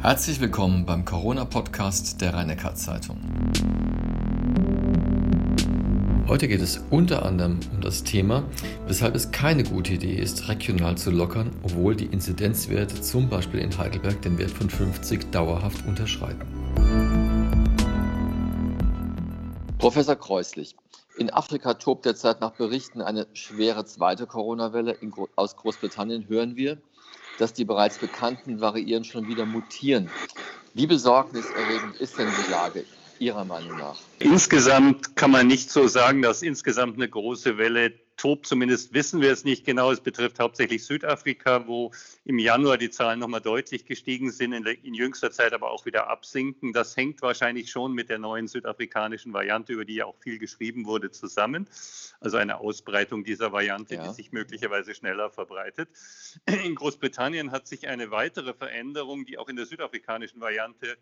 Herzlich willkommen beim Corona-Podcast der rhein zeitung Heute geht es unter anderem um das Thema, weshalb es keine gute Idee ist, regional zu lockern, obwohl die Inzidenzwerte zum Beispiel in Heidelberg den Wert von 50 dauerhaft unterschreiten. Professor Kreuslich, in Afrika tobt derzeit nach Berichten eine schwere zweite Corona-Welle. Aus Großbritannien hören wir, dass die bereits bekannten Variieren schon wieder mutieren. Wie besorgniserregend ist denn die Lage Ihrer Meinung nach? Insgesamt kann man nicht so sagen, dass insgesamt eine große Welle tobt. Zumindest wissen wir es nicht genau. Es betrifft hauptsächlich Südafrika, wo im Januar die Zahlen nochmal deutlich gestiegen sind, in, in, jüngster Zeit aber auch wieder absinken. Das hängt wahrscheinlich schon mit der neuen südafrikanischen Variante, über die ja auch viel geschrieben wurde, zusammen. Also eine Ausbreitung dieser Variante, ja. die sich möglicherweise schneller verbreitet. In Großbritannien hat sich eine weitere Veränderung, die auch in der südafrikanischen Variante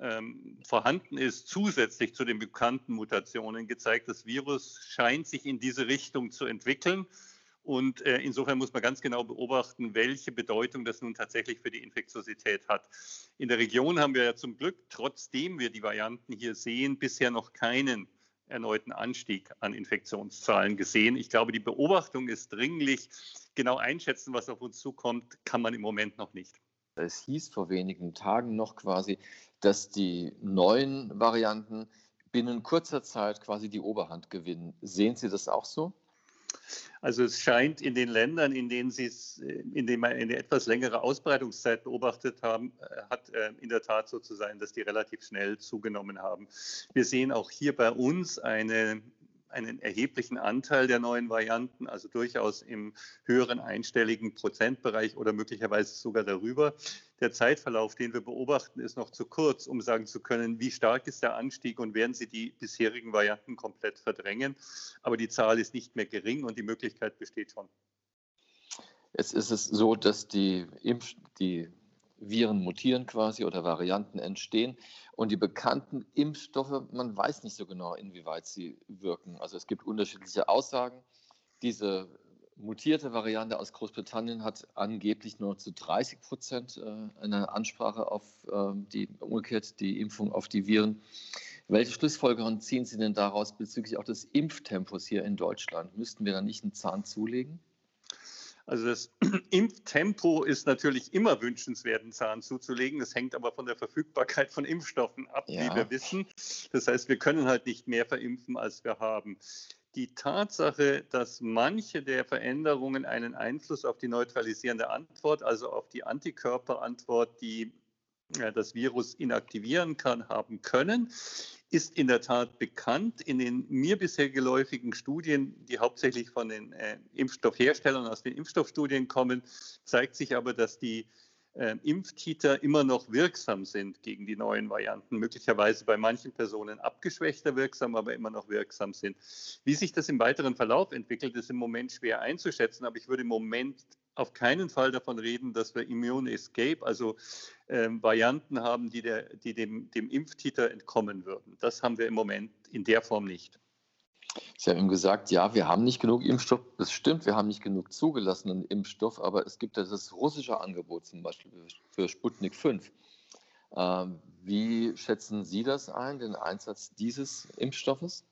ähm, vorhanden ist, zusätzlich zu den bekannten Mutationen gezeigt. Das Virus scheint sich in diese Richtung zu entwickeln. Und äh, insofern muss man ganz genau beobachten, welche Bedeutung das nun tatsächlich für die Infektiosität hat. In der Region haben wir ja zum Glück, trotzdem wir die Varianten hier sehen, bisher noch keinen erneuten Anstieg an Infektionszahlen gesehen. Ich glaube, die Beobachtung ist dringlich. Genau einschätzen, was auf uns zukommt, kann man im Moment noch nicht. Es hieß vor wenigen Tagen noch quasi, dass die neuen Varianten binnen kurzer Zeit quasi die Oberhand gewinnen. Sehen Sie das auch so? Also es scheint in den Ländern, in denen Sie es, in denen man eine etwas längere Ausbreitungszeit beobachtet haben, äh, hat äh, in der Tat so zu sein, dass die relativ schnell zugenommen haben. Wir sehen auch hier bei uns eine einen erheblichen Anteil der neuen Varianten, also durchaus im höheren einstelligen Prozentbereich oder möglicherweise sogar darüber. Der Zeitverlauf, den wir beobachten, ist noch zu kurz, um sagen zu können, wie stark ist der Anstieg und werden sie die bisherigen Varianten komplett verdrängen. Aber die Zahl ist nicht mehr gering und die Möglichkeit besteht schon. Jetzt ist es so, dass die, Impf die Viren mutieren quasi oder Varianten entstehen. Und die bekannten Impfstoffe, man weiß nicht so genau, inwieweit sie wirken. Also es gibt unterschiedliche Aussagen. Diese mutierte Variante aus Großbritannien hat angeblich nur zu 30 Prozent äh, eine Ansprache auf ähm, die, umgekehrt die Impfung auf die Viren. Welche Schlussfolgerungen ziehen Sie denn daraus bezüglich auch des Impftempos hier in Deutschland? Müssten wir da nicht einen Zahn zulegen? Also das Impftempo ist natürlich immer wünschenswert, einen Zahn zuzulegen. Das hängt aber von der Verfügbarkeit von Impfstoffen ab, ja. wie wir wissen. Das heißt, wir können halt nicht mehr verimpfen, als wir haben. Die Tatsache, dass manche der Veränderungen einen Einfluss auf die neutralisierende Antwort, also auf die Antikörperantwort, die das Virus inaktivieren kann, haben können, ist in der Tat bekannt. In den mir bisher geläufigen Studien, die hauptsächlich von den äh, Impfstoffherstellern aus den Impfstoffstudien kommen, zeigt sich aber, dass die äh, Impftiter immer noch wirksam sind gegen die neuen Varianten, möglicherweise bei manchen Personen abgeschwächter wirksam, aber immer noch wirksam sind. Wie sich das im weiteren Verlauf entwickelt, ist im Moment schwer einzuschätzen, aber ich würde im Moment auf keinen Fall davon reden, dass wir Immune Escape, also ähm, Varianten haben, die, der, die dem, dem Impftiter entkommen würden. Das haben wir im Moment in der Form nicht. Sie haben eben gesagt, ja, wir haben nicht genug Impfstoff. Das stimmt, wir haben nicht genug zugelassenen Impfstoff, aber es gibt ja das russische Angebot zum Beispiel für Sputnik 5. Ähm, wie schätzen Sie das ein, den Einsatz dieses Impfstoffes?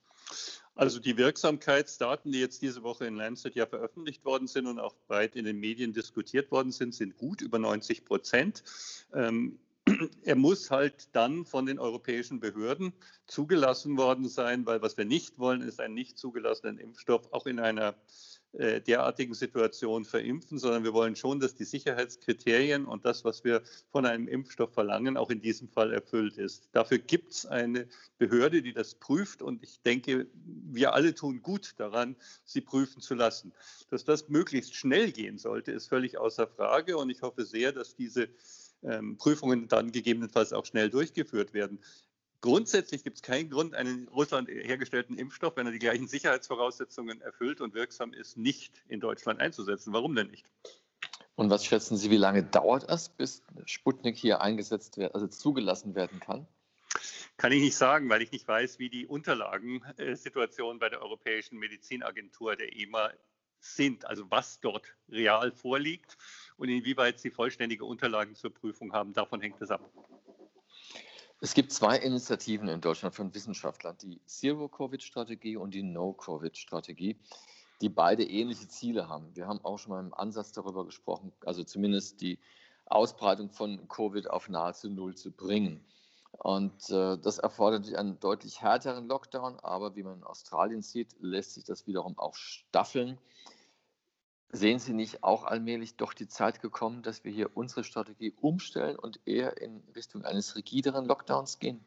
Also die Wirksamkeitsdaten, die jetzt diese Woche in Lancet ja veröffentlicht worden sind und auch breit in den Medien diskutiert worden sind, sind gut über 90 Prozent. Ähm, er muss halt dann von den europäischen Behörden zugelassen worden sein, weil was wir nicht wollen, ist einen nicht zugelassenen Impfstoff auch in einer äh, derartigen Situation verimpfen, sondern wir wollen schon, dass die Sicherheitskriterien und das, was wir von einem Impfstoff verlangen, auch in diesem Fall erfüllt ist. Dafür gibt es eine Behörde, die das prüft und ich denke, wir alle tun gut daran, sie prüfen zu lassen. Dass das möglichst schnell gehen sollte, ist völlig außer Frage und ich hoffe sehr, dass diese ähm, Prüfungen dann gegebenenfalls auch schnell durchgeführt werden. Grundsätzlich gibt es keinen Grund, einen in Russland hergestellten Impfstoff, wenn er die gleichen Sicherheitsvoraussetzungen erfüllt und wirksam ist, nicht in Deutschland einzusetzen. Warum denn nicht? Und was schätzen Sie, wie lange dauert es, bis Sputnik hier eingesetzt wird, also zugelassen werden kann? Kann ich nicht sagen, weil ich nicht weiß, wie die Unterlagensituation bei der Europäischen Medizinagentur, der EMA, sind, also was dort real vorliegt und inwieweit sie vollständige Unterlagen zur Prüfung haben. Davon hängt es ab. Es gibt zwei Initiativen in Deutschland von Wissenschaftlern, die Zero-Covid-Strategie und die No-Covid-Strategie, die beide ähnliche Ziele haben. Wir haben auch schon mal im Ansatz darüber gesprochen, also zumindest die Ausbreitung von Covid auf nahezu Null zu bringen. Und äh, das erfordert einen deutlich härteren Lockdown, aber wie man in Australien sieht, lässt sich das wiederum auch staffeln. Sehen Sie nicht auch allmählich doch die Zeit gekommen, dass wir hier unsere Strategie umstellen und eher in Richtung eines rigideren Lockdowns gehen?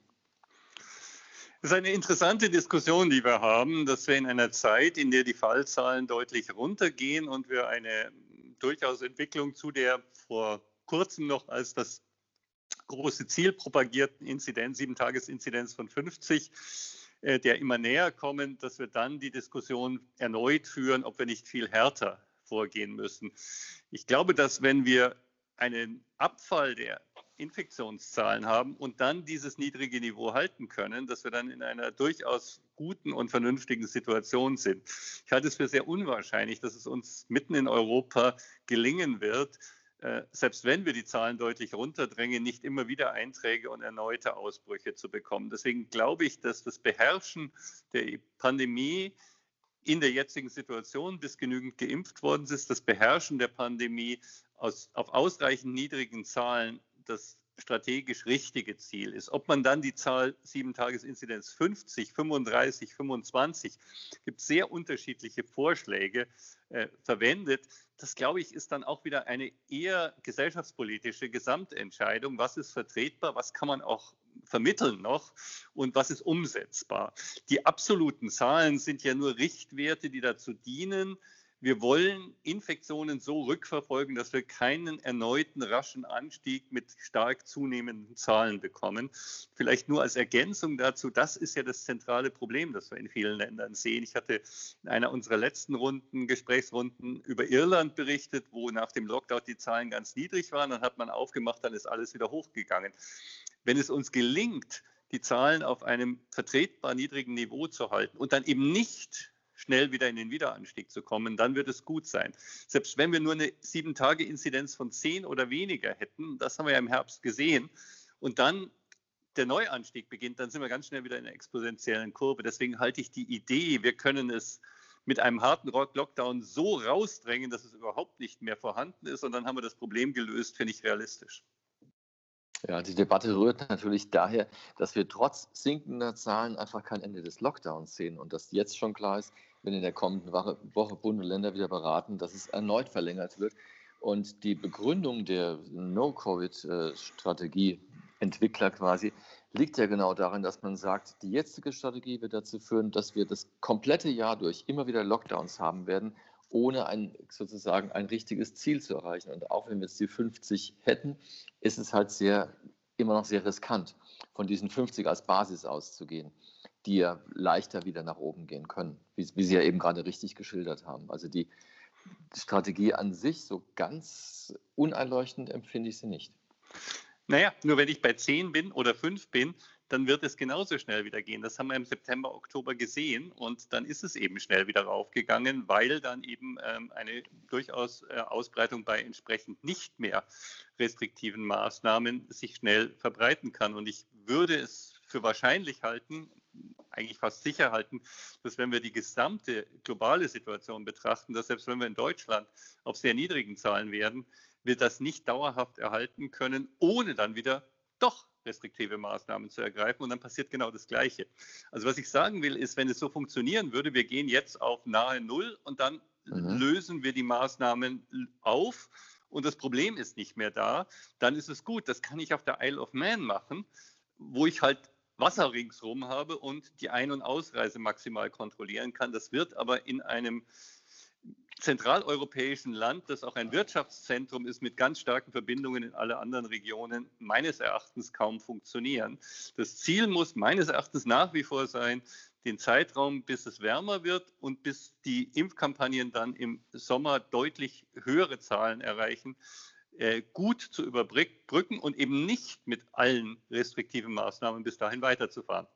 Das ist eine interessante Diskussion, die wir haben, dass wir in einer Zeit, in der die Fallzahlen deutlich runtergehen und wir eine durchaus Entwicklung zu der vor kurzem noch als das große Ziel propagierten Inzidenz, Sieben-Tages-Inzidenz von 50, äh, der immer näher kommen, dass wir dann die Diskussion erneut führen, ob wir nicht viel härter vorgehen müssen. Ich glaube, dass wenn wir einen Abfall der Infektionszahlen haben und dann dieses niedrige Niveau halten können, dass wir dann in einer durchaus guten und vernünftigen Situation sind. Ich halte es für sehr unwahrscheinlich, dass es uns mitten in Europa gelingen wird, äh, selbst wenn wir die Zahlen deutlich runterdrängen, nicht immer wieder Einträge und erneute Ausbrüche zu bekommen. Deswegen glaube ich, dass das Beherrschen der Pandemie in der jetzigen Situation, bis genügend geimpft worden ist, das Beherrschen der Pandemie aus, auf ausreichend niedrigen Zahlen das strategisch richtige Ziel ist. Ob man dann die Zahl 7-Tages-Inzidenz 50, 35, 25, gibt sehr unterschiedliche Vorschläge äh, verwendet. Das, glaube ich, ist dann auch wieder eine eher gesellschaftspolitische Gesamtentscheidung. Was ist vertretbar? Was kann man auch vermitteln noch und was ist umsetzbar? Die absoluten Zahlen sind ja nur Richtwerte, die dazu dienen, wir wollen Infektionen so rückverfolgen, dass wir keinen erneuten raschen Anstieg mit stark zunehmenden Zahlen bekommen. Vielleicht nur als Ergänzung dazu, das ist ja das zentrale Problem, das wir in vielen Ländern sehen. Ich hatte in einer unserer letzten Runden, Gesprächsrunden über Irland berichtet, wo nach dem Lockdown die Zahlen ganz niedrig waren. Dann hat man aufgemacht, dann ist alles wieder hochgegangen. Wenn es uns gelingt, die Zahlen auf einem vertretbar niedrigen Niveau zu halten und dann eben nicht schnell wieder in den Wiederanstieg zu kommen, dann wird es gut sein. Selbst wenn wir nur eine Sieben-Tage-Inzidenz von zehn oder weniger hätten, das haben wir ja im Herbst gesehen, und dann der Neuanstieg beginnt, dann sind wir ganz schnell wieder in einer exponentiellen Kurve. Deswegen halte ich die Idee, wir können es mit einem harten Lockdown so rausdrängen, dass es überhaupt nicht mehr vorhanden ist und dann haben wir das Problem gelöst, finde ich realistisch. Ja, die Debatte rührt natürlich daher, dass wir trotz sinkender Zahlen einfach kein Ende des Lockdowns sehen und dass jetzt schon klar ist, wenn in der kommenden Woche, Bund und Länder wieder beraten, dass es erneut verlängert wird. Und die Begründung der No-Covid-Strategie-Entwickler quasi liegt ja genau darin, dass man sagt, die jetzige Strategie wird dazu führen, dass wir das komplette Jahr durch immer wieder Lockdowns haben werden ohne ein, sozusagen ein richtiges Ziel zu erreichen. Und auch wenn wir jetzt die 50 hätten, ist es halt sehr, immer noch sehr riskant, von diesen 50 als Basis auszugehen, die ja leichter wieder nach oben gehen können, wie, wie Sie ja eben gerade richtig geschildert haben. Also die Strategie an sich, so ganz uneinleuchtend empfinde ich sie nicht. Naja, nur wenn ich bei 10 bin oder 5 bin, dann wird es genauso schnell wieder gehen. Das haben wir im September, Oktober gesehen und dann ist es eben schnell wieder raufgegangen, weil dann eben ähm, eine durchaus äh, Ausbreitung bei entsprechend nicht mehr restriktiven Maßnahmen sich schnell verbreiten kann. Und ich würde es für wahrscheinlich halten, eigentlich fast sicher halten, dass wenn wir die gesamte globale Situation betrachten, dass selbst wenn wir in Deutschland auf sehr niedrigen Zahlen werden, wir das nicht dauerhaft erhalten können, ohne dann wieder doch restriktive Maßnahmen zu ergreifen und dann passiert genau das Gleiche. Also was ich sagen will, ist, wenn es so funktionieren würde, wir gehen jetzt auf nahe Null und dann mhm. lösen wir die Maßnahmen auf und das Problem ist nicht mehr da, dann ist es gut. Das kann ich auf der Isle of Man machen, wo ich halt Wasser ringsherum habe und die Ein- und Ausreise maximal kontrollieren kann. Das wird aber in einem zentraleuropäischen Land, das auch ein Wirtschaftszentrum ist mit ganz starken Verbindungen in alle anderen Regionen, meines Erachtens kaum funktionieren. Das Ziel muss meines Erachtens nach wie vor sein, den Zeitraum, bis es wärmer wird und bis die Impfkampagnen dann im Sommer deutlich höhere Zahlen erreichen, äh, gut zu überbrücken und eben nicht mit allen restriktiven Maßnahmen bis dahin weiterzufahren.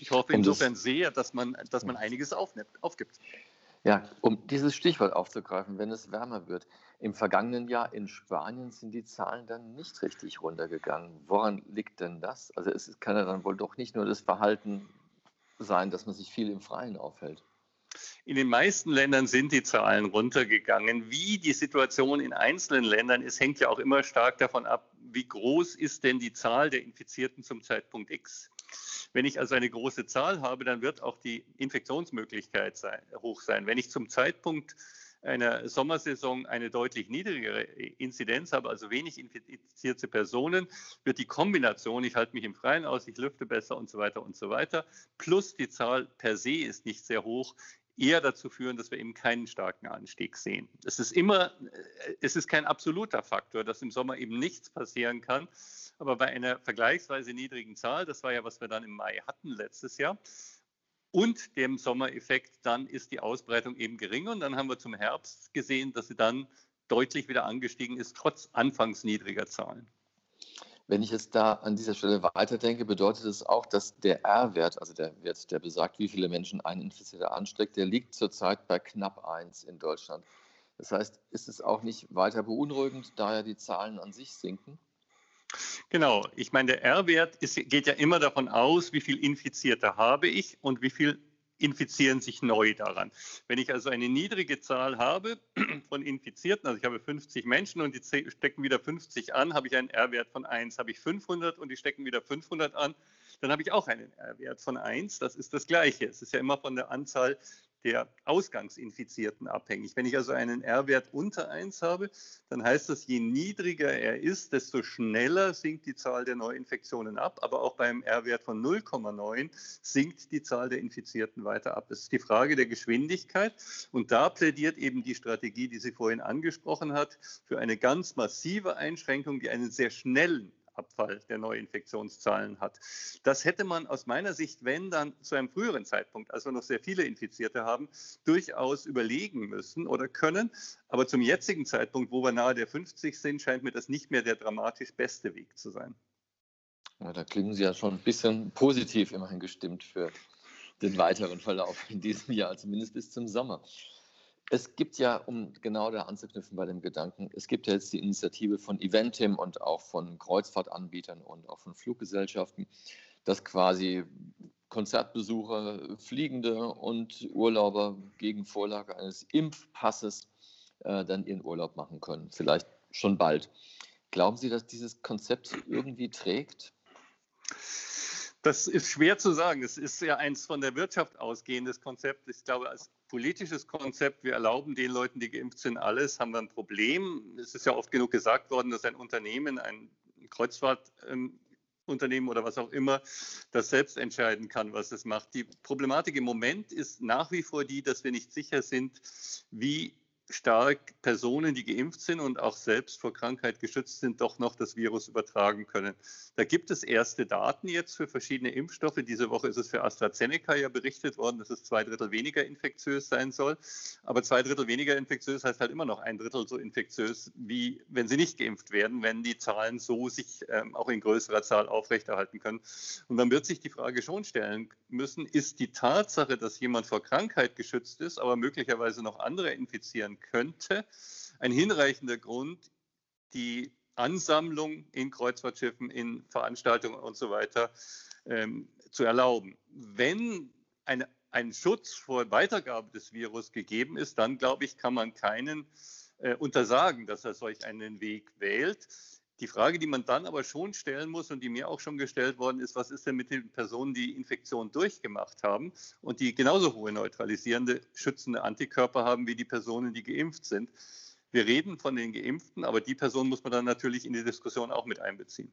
Ich hoffe insofern sehr, dass man, dass man einiges aufnimmt, aufgibt. Ja, um dieses Stichwort aufzugreifen, wenn es wärmer wird. Im vergangenen Jahr in Spanien sind die Zahlen dann nicht richtig runtergegangen. Woran liegt denn das? Also es kann ja dann wohl doch nicht nur das Verhalten sein, dass man sich viel im Freien aufhält. In den meisten Ländern sind die Zahlen runtergegangen. Wie die Situation in einzelnen Ländern ist, hängt ja auch immer stark davon ab, wie groß ist denn die Zahl der Infizierten zum Zeitpunkt X. Wenn ich also eine große Zahl habe, dann wird auch die Infektionsmöglichkeit sein, hoch sein. Wenn ich zum Zeitpunkt einer Sommersaison eine deutlich niedrigere Inzidenz habe, also wenig infizierte Personen, wird die Kombination, ich halte mich im Freien aus, ich lüfte besser und so weiter und so weiter, plus die Zahl per se ist nicht sehr hoch, eher dazu führen, dass wir eben keinen starken Anstieg sehen. Es ist immer, es ist kein absoluter Faktor, dass im Sommer eben nichts passieren kann. Aber bei einer vergleichsweise niedrigen Zahl, das war ja, was wir dann im Mai hatten letztes Jahr, und dem Sommereffekt, dann ist die Ausbreitung eben geringer. Und dann haben wir zum Herbst gesehen, dass sie dann deutlich wieder angestiegen ist, trotz anfangs niedriger Zahlen. Wenn ich jetzt da an dieser Stelle weiterdenke, bedeutet es auch, dass der R-Wert, also der Wert, der besagt, wie viele Menschen ein Infizierter ansteckt, der liegt zurzeit bei knapp 1 in Deutschland. Das heißt, ist es auch nicht weiter beunruhigend, da ja die Zahlen an sich sinken? Genau, ich meine, der R-Wert geht ja immer davon aus, wie viel Infizierte habe ich und wie viel infizieren sich neu daran. Wenn ich also eine niedrige Zahl habe von Infizierten, also ich habe 50 Menschen und die stecken wieder 50 an, habe ich einen R-Wert von 1. Habe ich 500 und die stecken wieder 500 an, dann habe ich auch einen R-Wert von 1. Das ist das Gleiche. Es ist ja immer von der Anzahl der Ausgangsinfizierten abhängig. Wenn ich also einen R-Wert unter 1 habe, dann heißt das, je niedriger er ist, desto schneller sinkt die Zahl der Neuinfektionen ab. Aber auch beim R-Wert von 0,9 sinkt die Zahl der Infizierten weiter ab. Das ist die Frage der Geschwindigkeit. Und da plädiert eben die Strategie, die sie vorhin angesprochen hat, für eine ganz massive Einschränkung, die einen sehr schnellen Abfall der Neuinfektionszahlen hat. Das hätte man aus meiner Sicht, wenn dann zu einem früheren Zeitpunkt, als wir noch sehr viele Infizierte haben, durchaus überlegen müssen oder können. Aber zum jetzigen Zeitpunkt, wo wir nahe der 50 sind, scheint mir das nicht mehr der dramatisch beste Weg zu sein. Ja, da klingen Sie ja schon ein bisschen positiv immerhin gestimmt für den weiteren Verlauf in diesem Jahr, zumindest bis zum Sommer. Es gibt ja, um genau da anzuknüpfen bei dem Gedanken, es gibt ja jetzt die Initiative von Eventim und auch von Kreuzfahrtanbietern und auch von Fluggesellschaften, dass quasi Konzertbesucher, Fliegende und Urlauber gegen Vorlage eines Impfpasses äh, dann ihren Urlaub machen können. Vielleicht schon bald. Glauben Sie, dass dieses Konzept irgendwie trägt? Das ist schwer zu sagen. Es ist ja eins von der Wirtschaft ausgehendes Konzept. Ich glaube, als politisches Konzept, wir erlauben den Leuten, die geimpft sind, alles, haben wir ein Problem. Es ist ja oft genug gesagt worden, dass ein Unternehmen, ein Kreuzfahrtunternehmen oder was auch immer, das selbst entscheiden kann, was es macht. Die Problematik im Moment ist nach wie vor die, dass wir nicht sicher sind, wie stark Personen, die geimpft sind und auch selbst vor Krankheit geschützt sind, doch noch das Virus übertragen können. Da gibt es erste Daten jetzt für verschiedene Impfstoffe. Diese Woche ist es für AstraZeneca ja berichtet worden, dass es zwei Drittel weniger infektiös sein soll. Aber zwei Drittel weniger infektiös heißt halt immer noch ein Drittel so infektiös, wie wenn sie nicht geimpft werden, wenn die Zahlen so sich ähm, auch in größerer Zahl aufrechterhalten können. Und dann wird sich die Frage schon stellen müssen, ist die Tatsache, dass jemand vor Krankheit geschützt ist, aber möglicherweise noch andere infizieren könnte, ein hinreichender Grund, die Ansammlung in Kreuzfahrtschiffen, in Veranstaltungen und so weiter ähm, zu erlauben. Wenn eine, ein Schutz vor Weitergabe des Virus gegeben ist, dann glaube ich, kann man keinen äh, untersagen, dass er solch einen Weg wählt. Die Frage, die man dann aber schon stellen muss und die mir auch schon gestellt worden ist, was ist denn mit den Personen, die Infektion durchgemacht haben und die genauso hohe neutralisierende, schützende Antikörper haben wie die Personen, die geimpft sind? Wir reden von den Geimpften, aber die Person muss man dann natürlich in die Diskussion auch mit einbeziehen.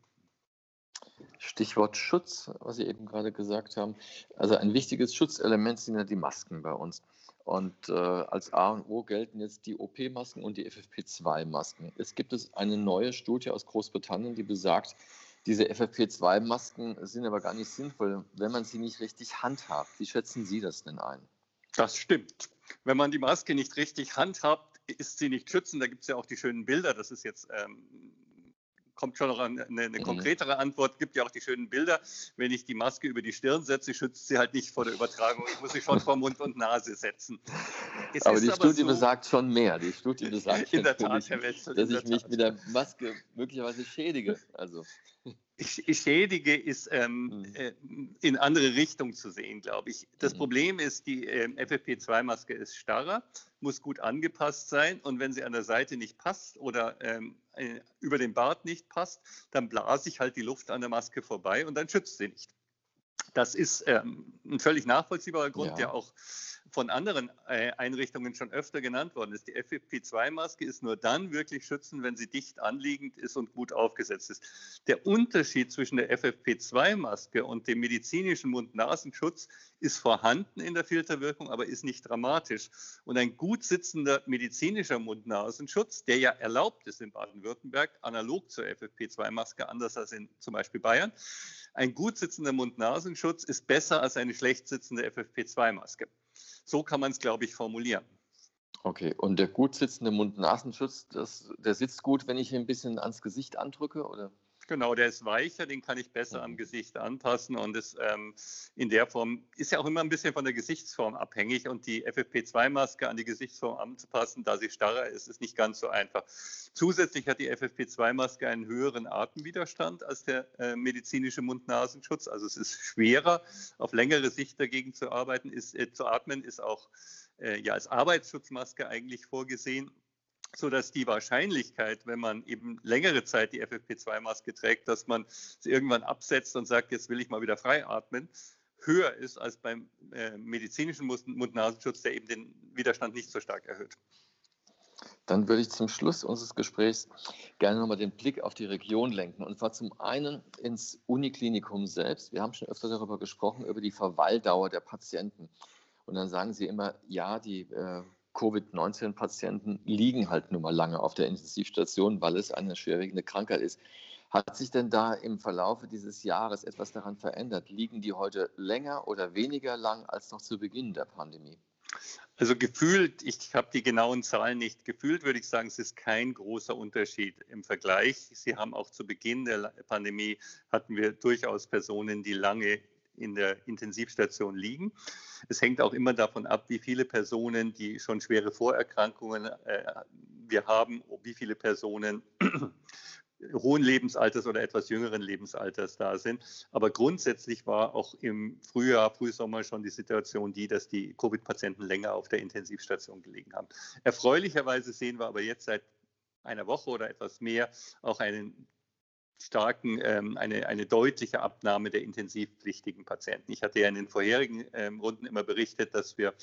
Stichwort Schutz, was Sie eben gerade gesagt haben. Also ein wichtiges Schutzelement sind ja die Masken bei uns. Und äh, als A und O gelten jetzt die OP-Masken und die FFP2-Masken. Es gibt es eine neue Studie aus Großbritannien, die besagt, diese FFP2-Masken sind aber gar nicht sinnvoll, wenn man sie nicht richtig handhabt. Wie schätzen Sie das denn ein? Das stimmt. Wenn man die Maske nicht richtig handhabt, ist sie nicht schützend. Da gibt es ja auch die schönen Bilder. Das ist jetzt ähm, kommt schon noch eine, eine mhm. konkretere Antwort. Gibt ja auch die schönen Bilder. Wenn ich die Maske über die Stirn setze, schützt sie halt nicht vor der Übertragung. Ich muss sie schon vor Mund und Nase setzen. Es aber die aber Studie so, besagt schon mehr. Die Studie besagt, in der Tat, Herr Wetzel, dass ich mich mit der Maske möglicherweise schädige. Also schädige, ist ähm, mhm. äh, in andere Richtung zu sehen, glaube ich. Das mhm. Problem ist, die äh, FFP2-Maske ist starrer, muss gut angepasst sein und wenn sie an der Seite nicht passt oder ähm, äh, über den Bart nicht passt, dann blase ich halt die Luft an der Maske vorbei und dann schützt sie nicht. Das ist ähm, ein völlig nachvollziehbarer Grund, ja. der auch von anderen äh, Einrichtungen schon öfter genannt worden ist. Die FFP2-Maske ist nur dann wirklich schützend, wenn sie dicht anliegend ist und gut aufgesetzt ist. Der Unterschied zwischen der FFP2-Maske und dem medizinischen Mund-Nasenschutz ist vorhanden in der Filterwirkung, aber ist nicht dramatisch. Und ein gut sitzender medizinischer Mund-Nasenschutz, der ja erlaubt ist in Baden-Württemberg, analog zur FFP2-Maske, anders als in zum Beispiel Bayern, ein gut sitzender Mund-Nasenschutz ist besser als eine schlecht sitzende FFP2-Maske. So kann man es, glaube ich, formulieren. Okay, und der gut sitzende Mund-Nasenschutz, der sitzt gut, wenn ich ihn ein bisschen ans Gesicht andrücke, oder? Genau, der ist weicher, den kann ich besser am mhm. Gesicht anpassen und ist ähm, in der Form, ist ja auch immer ein bisschen von der Gesichtsform abhängig und die FFP2-Maske an die Gesichtsform anzupassen, da sie starrer ist, ist nicht ganz so einfach. Zusätzlich hat die FFP2-Maske einen höheren Atemwiderstand als der äh, medizinische Mund-Nasenschutz, also es ist schwerer, auf längere Sicht dagegen zu arbeiten, ist, äh, zu atmen, ist auch äh, ja als Arbeitsschutzmaske eigentlich vorgesehen sodass die Wahrscheinlichkeit, wenn man eben längere Zeit die FFP2-Maske trägt, dass man sie irgendwann absetzt und sagt, jetzt will ich mal wieder frei atmen, höher ist als beim äh, medizinischen Mund-Nasenschutz, der eben den Widerstand nicht so stark erhöht. Dann würde ich zum Schluss unseres Gesprächs gerne nochmal den Blick auf die Region lenken. Und zwar zum einen ins Uniklinikum selbst. Wir haben schon öfter darüber gesprochen, über die Verweildauer der Patienten. Und dann sagen Sie immer, ja, die äh, Covid-19-Patienten liegen halt nun mal lange auf der Intensivstation, weil es eine schwerwiegende Krankheit ist. Hat sich denn da im Verlauf dieses Jahres etwas daran verändert? Liegen die heute länger oder weniger lang als noch zu Beginn der Pandemie? Also gefühlt, ich habe die genauen Zahlen nicht gefühlt, würde ich sagen, es ist kein großer Unterschied im Vergleich. Sie haben auch zu Beginn der Pandemie hatten wir durchaus Personen, die lange in der Intensivstation liegen. Es hängt auch immer davon ab, wie viele Personen, die schon schwere Vorerkrankungen äh, wir haben, wie viele Personen hohen Lebensalters oder etwas jüngeren Lebensalters da sind. Aber grundsätzlich war auch im Frühjahr, Frühsommer schon die Situation die, dass die Covid-Patienten länger auf der Intensivstation gelegen haben. Erfreulicherweise sehen wir aber jetzt seit einer Woche oder etwas mehr auch einen starken, ähm, eine, eine deutliche Abnahme der intensivpflichtigen Patienten. Ich hatte ja in den vorherigen ähm, Runden immer berichtet, dass wir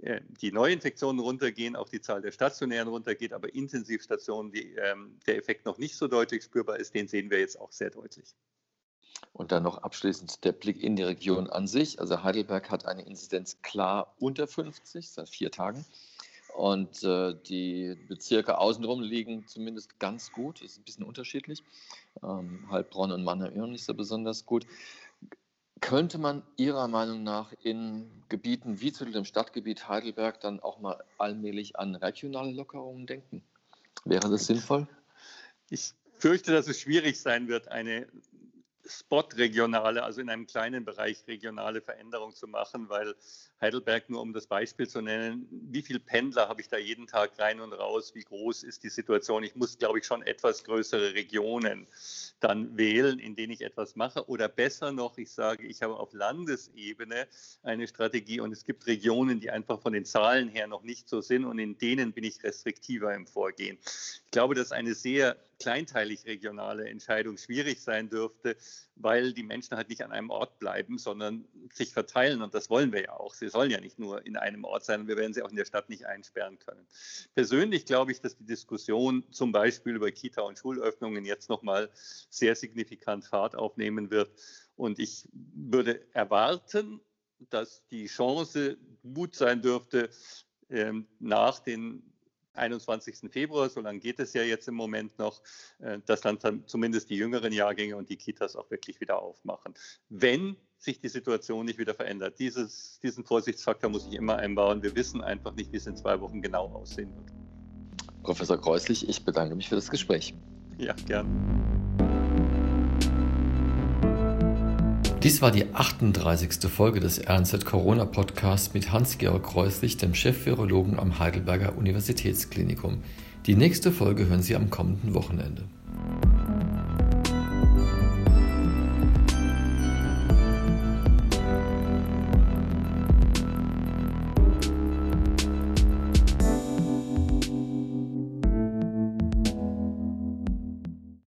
äh, die Neuinfektionen runtergehen, auch die Zahl der stationären runtergeht, aber Intensivstationen, die, ähm, der Effekt noch nicht so deutlich spürbar ist, den sehen wir jetzt auch sehr deutlich. Und dann noch abschließend der Blick in die Region an sich. Also Heidelberg hat eine Inzidenz klar unter 50 seit vier Tagen. Und äh, die Bezirke außenrum liegen zumindest ganz gut. Ist ein bisschen unterschiedlich. Ähm, Heilbronn und Mannheim nicht so besonders gut. Könnte man Ihrer Meinung nach in Gebieten wie zu dem Stadtgebiet Heidelberg dann auch mal allmählich an regionale Lockerungen denken? Wäre das sinnvoll? Ich fürchte, dass es schwierig sein wird, eine Spot-regionale, also in einem kleinen Bereich regionale Veränderung zu machen, weil Heidelberg, nur um das Beispiel zu nennen, wie viele Pendler habe ich da jeden Tag rein und raus? Wie groß ist die Situation? Ich muss, glaube ich, schon etwas größere Regionen dann wählen, in denen ich etwas mache. Oder besser noch, ich sage, ich habe auf Landesebene eine Strategie und es gibt Regionen, die einfach von den Zahlen her noch nicht so sind und in denen bin ich restriktiver im Vorgehen. Ich glaube, dass eine sehr kleinteilig regionale Entscheidung schwierig sein dürfte, weil die Menschen halt nicht an einem Ort bleiben, sondern sich verteilen. Und das wollen wir ja auch. Sie sollen ja nicht nur in einem Ort sein. Wir werden sie auch in der Stadt nicht einsperren können. Persönlich glaube ich, dass die Diskussion zum Beispiel über Kita- und Schulöffnungen jetzt nochmal sehr signifikant Fahrt aufnehmen wird. Und ich würde erwarten, dass die Chance gut sein dürfte, ähm, nach den 21. Februar, so lange geht es ja jetzt im Moment noch, äh, dass dann zumindest die jüngeren Jahrgänge und die Kitas auch wirklich wieder aufmachen. Wenn sich die Situation nicht wieder verändert. Dieses, diesen Vorsichtsfaktor muss ich immer einbauen. Wir wissen einfach nicht, wie es in zwei Wochen genau aussehen wird. Professor Kreuslich, ich bedanke mich für das Gespräch. Ja, gern. Dies war die 38. Folge des RNZ Corona Podcasts mit Hans-Georg Kreuslich, dem Chef-Virologen am Heidelberger Universitätsklinikum. Die nächste Folge hören Sie am kommenden Wochenende.